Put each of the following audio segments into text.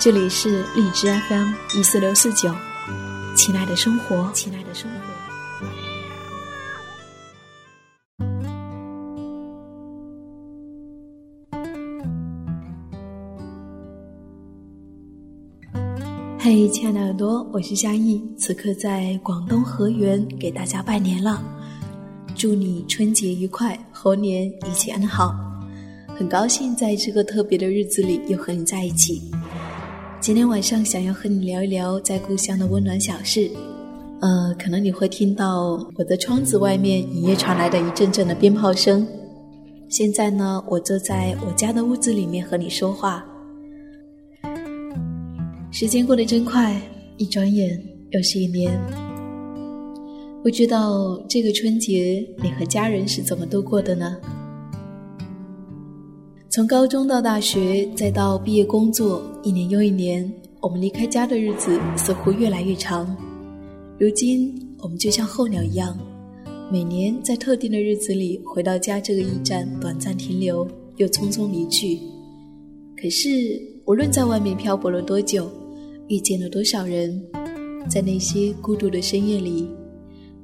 这里是荔枝 FM 一四六四九，亲爱的生活，亲爱的生活。嘿，亲爱的耳朵，我是夏意，此刻在广东河源给大家拜年了，祝你春节愉快，猴年一切安好。很高兴在这个特别的日子里又和你在一起。今天晚上想要和你聊一聊在故乡的温暖小事，呃，可能你会听到我的窗子外面隐约传来的一阵阵的鞭炮声。现在呢，我坐在我家的屋子里面和你说话。时间过得真快，一转眼又是一年。不知道这个春节你和家人是怎么度过的呢？从高中到大学，再到毕业工作，一年又一年，我们离开家的日子似乎越来越长。如今，我们就像候鸟一样，每年在特定的日子里回到家这个驿站短暂停留，又匆匆离去。可是，无论在外面漂泊了多久，遇见了多少人，在那些孤独的深夜里，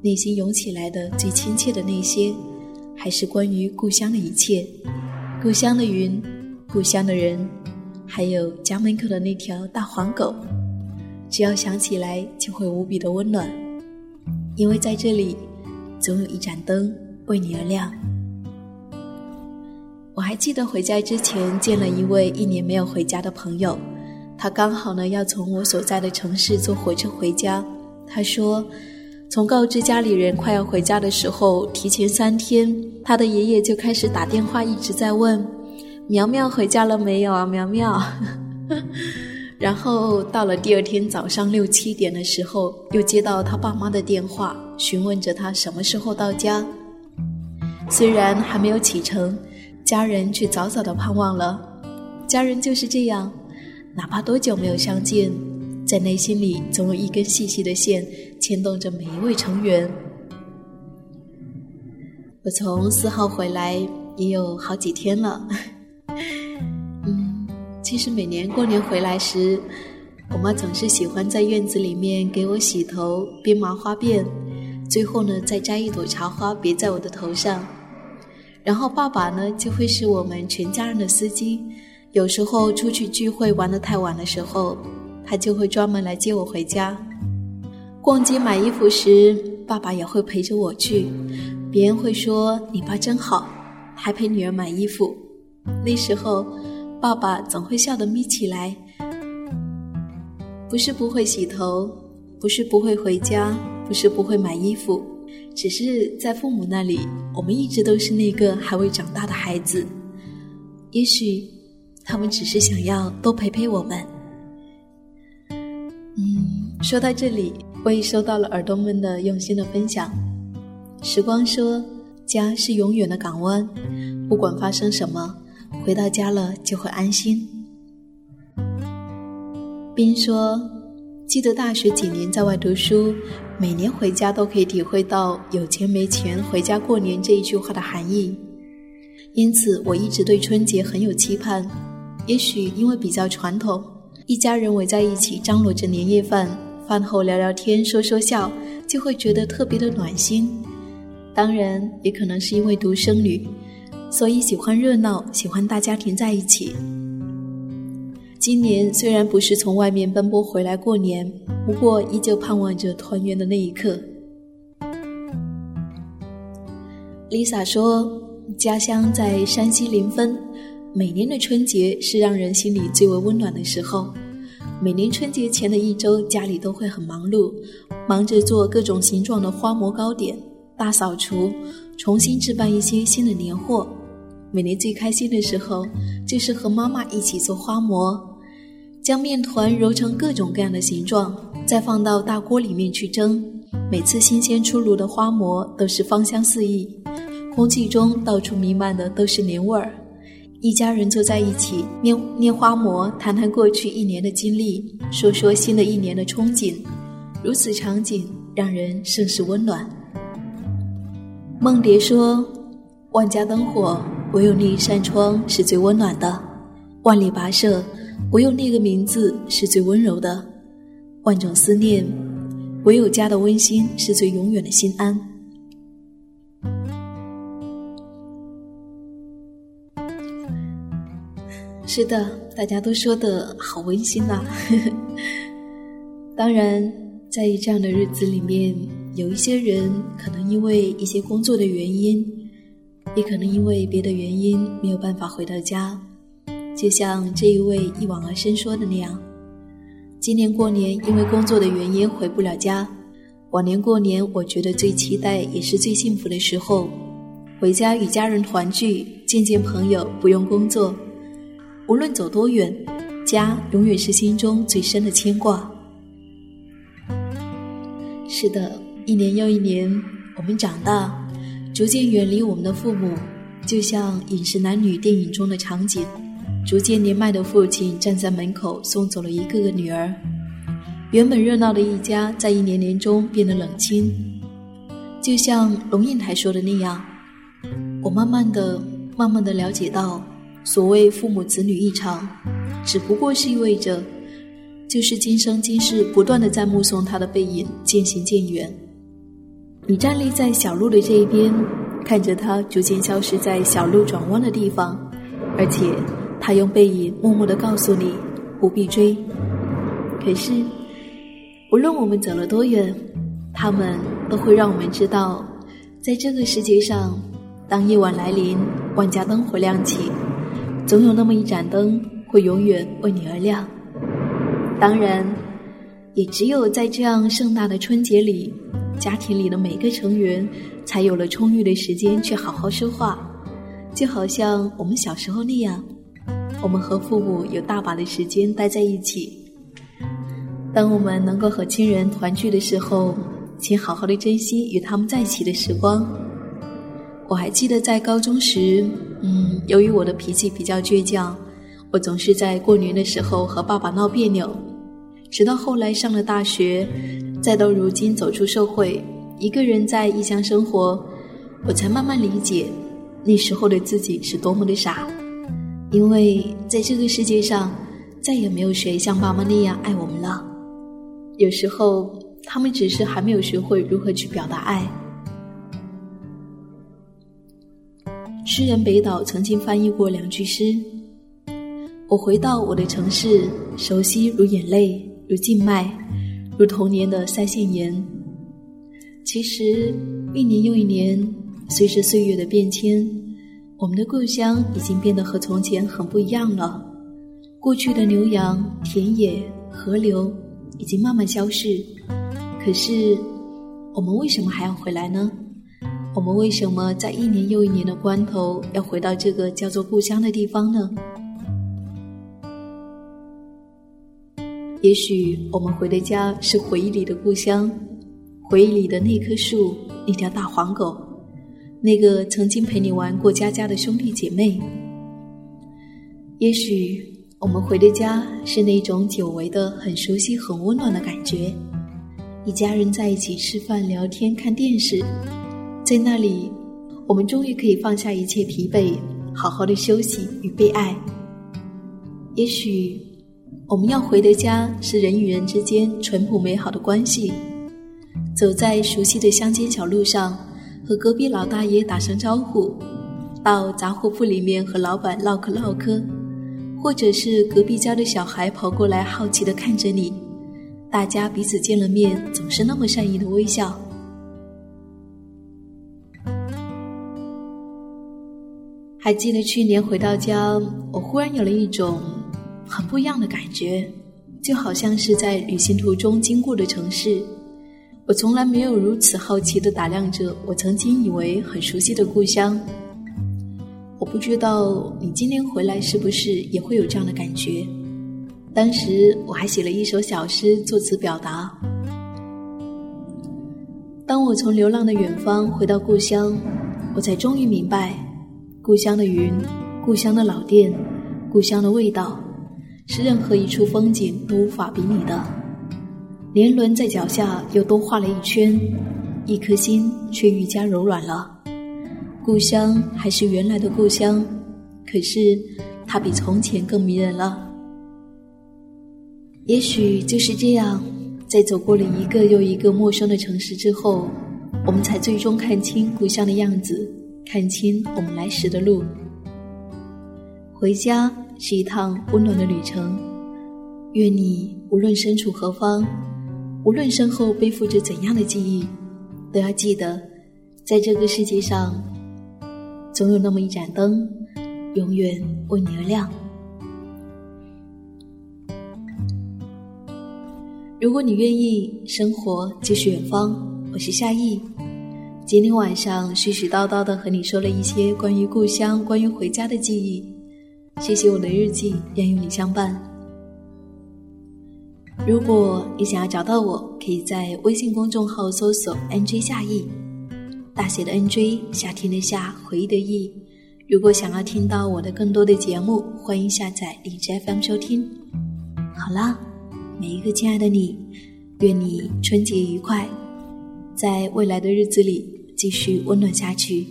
内心涌起来的最亲切的那些，还是关于故乡的一切。故乡的云，故乡的人，还有家门口的那条大黄狗，只要想起来就会无比的温暖，因为在这里，总有一盏灯为你而亮。我还记得回家之前见了一位一年没有回家的朋友，他刚好呢要从我所在的城市坐火车回家，他说。从告知家里人快要回家的时候，提前三天，他的爷爷就开始打电话，一直在问：“苗苗回家了没有啊？苗苗。”然后到了第二天早上六七点的时候，又接到他爸妈的电话，询问着他什么时候到家。虽然还没有启程，家人却早早的盼望了。家人就是这样，哪怕多久没有相见。在内心里，总有一根细细的线牵动着每一位成员。我从四号回来也有好几天了。嗯，其实每年过年回来时，我妈总是喜欢在院子里面给我洗头、编麻花辫，最后呢再摘一朵茶花别在我的头上。然后爸爸呢就会是我们全家人的司机，有时候出去聚会玩的太晚的时候。他就会专门来接我回家。逛街买衣服时，爸爸也会陪着我去。别人会说：“你爸真好，还陪女儿买衣服。”那时候，爸爸总会笑得眯起来。不是不会洗头，不是不会回家，不是不会买衣服，只是在父母那里，我们一直都是那个还未长大的孩子。也许，他们只是想要多陪陪我们。说到这里，我也收到了耳朵们的用心的分享。时光说：“家是永远的港湾，不管发生什么，回到家了就会安心。”冰说：“记得大学几年在外读书，每年回家都可以体会到‘有钱没钱回家过年’这一句话的含义，因此我一直对春节很有期盼。也许因为比较传统，一家人围在一起张罗着年夜饭。”饭后聊聊天，说说笑，就会觉得特别的暖心。当然，也可能是因为独生女，所以喜欢热闹，喜欢大家庭在一起。今年虽然不是从外面奔波回来过年，不过依旧盼望着团圆的那一刻。Lisa 说：“家乡在山西临汾，每年的春节是让人心里最为温暖的时候。”每年春节前的一周，家里都会很忙碌，忙着做各种形状的花馍糕点，大扫除，重新置办一些新的年货。每年最开心的时候，就是和妈妈一起做花馍。将面团揉成各种各样的形状，再放到大锅里面去蒸。每次新鲜出炉的花馍都是芳香四溢，空气中到处弥漫的都是年味儿。一家人坐在一起捏捏花馍，谈谈过去一年的经历，说说新的一年的憧憬。如此场景让人甚是温暖。梦蝶说：“万家灯火，唯有那一扇窗是最温暖的；万里跋涉，唯有那个名字是最温柔的；万种思念，唯有家的温馨是最永远的心安。”是的，大家都说的好温馨呐。当然，在这样的日子里面，有一些人可能因为一些工作的原因，也可能因为别的原因没有办法回到家。就像这一位一往而深说的那样，今年过年因为工作的原因回不了家。往年过年，我觉得最期待也是最幸福的时候，回家与家人团聚，见见朋友，不用工作。无论走多远，家永远是心中最深的牵挂。是的，一年又一年，我们长大，逐渐远离我们的父母，就像《饮食男女》电影中的场景，逐渐年迈的父亲站在门口送走了一个个女儿，原本热闹的一家，在一年年中变得冷清。就像龙应台说的那样，我慢慢的、慢慢的了解到。所谓父母子女一场，只不过是意味着，就是今生今世不断的在目送他的背影渐行渐远。你站立在小路的这一边，看着他逐渐消失在小路转弯的地方，而且他用背影默默的告诉你不必追。可是，无论我们走了多远，他们都会让我们知道，在这个世界上，当夜晚来临，万家灯火亮起。总有那么一盏灯会永远为你而亮。当然，也只有在这样盛大的春节里，家庭里的每个成员才有了充裕的时间去好好说话。就好像我们小时候那样，我们和父母有大把的时间待在一起。当我们能够和亲人团聚的时候，请好好的珍惜与他们在一起的时光。我还记得在高中时。嗯，由于我的脾气比较倔强，我总是在过年的时候和爸爸闹别扭。直到后来上了大学，再到如今走出社会，一个人在异乡生活，我才慢慢理解那时候的自己是多么的傻。因为在这个世界上，再也没有谁像爸妈那样爱我们了。有时候，他们只是还没有学会如何去表达爱。诗人北岛曾经翻译过两句诗：“我回到我的城市，熟悉如眼泪，如静脉，如童年的腮腺炎。”其实，一年又一年，随着岁月的变迁，我们的故乡已经变得和从前很不一样了。过去的牛羊、田野、河流已经慢慢消逝，可是，我们为什么还要回来呢？我们为什么在一年又一年的关头要回到这个叫做故乡的地方呢？也许我们回的家是回忆里的故乡，回忆里的那棵树、那条大黄狗、那个曾经陪你玩过家家的兄弟姐妹。也许我们回的家是那种久违的、很熟悉、很温暖的感觉，一家人在一起吃饭、聊天、看电视。在那里，我们终于可以放下一切疲惫，好好的休息与被爱。也许，我们要回的家是人与人之间淳朴美好的关系。走在熟悉的乡间小路上，和隔壁老大爷打声招呼；到杂货铺里面和老板唠嗑唠嗑，或者是隔壁家的小孩跑过来好奇的看着你，大家彼此见了面总是那么善意的微笑。还记得去年回到家，我忽然有了一种很不一样的感觉，就好像是在旅行途中经过的城市。我从来没有如此好奇的打量着我曾经以为很熟悉的故乡。我不知道你今天回来是不是也会有这样的感觉？当时我还写了一首小诗作词表达。当我从流浪的远方回到故乡，我才终于明白，故乡的云，故乡的老店，故乡的味道，是任何一处风景都无法比拟的。年轮在脚下又多画了一圈，一颗心却愈加柔软了。故乡还是原来的故乡，可是它比从前更迷人了。也许就是这样，在走过了一个又一个陌生的城市之后，我们才最终看清故乡的样子，看清我们来时的路。回家是一趟温暖的旅程，愿你无论身处何方。无论身后背负着怎样的记忆，都要记得，在这个世界上，总有那么一盏灯，永远为你而亮。如果你愿意，生活就是远方。我是夏意，今天晚上絮絮叨叨的和你说了一些关于故乡、关于回家的记忆。谢谢我的日记，愿与你相伴。如果你想要找到我，可以在微信公众号搜索 “nj 夏意”，大写的 “nj”，夏天的夏，回忆的忆。如果想要听到我的更多的节目，欢迎下载荔枝 FM 收听。好啦，每一个亲爱的你，愿你春节愉快，在未来的日子里继续温暖下去。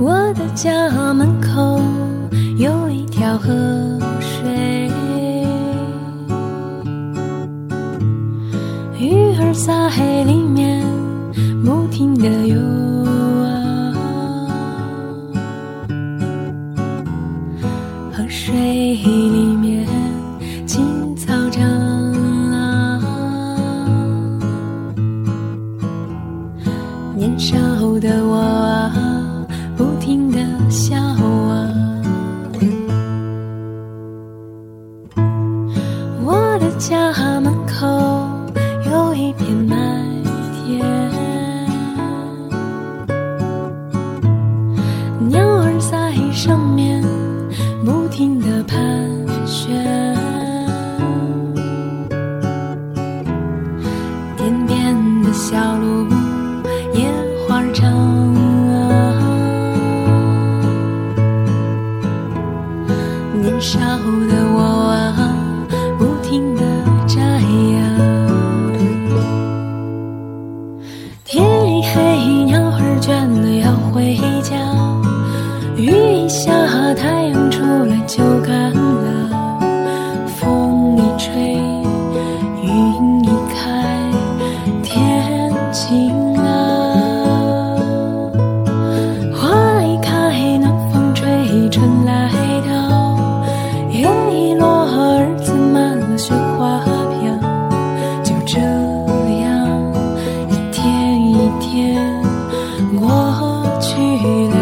我的家门口有一条河在海里面不停的游啊，河水里面青草长啊，年少的我云已开，天晴了。花已开，暖风吹，春来到。叶已落，日子满了，雪花飘。就这样，一天一天过去了。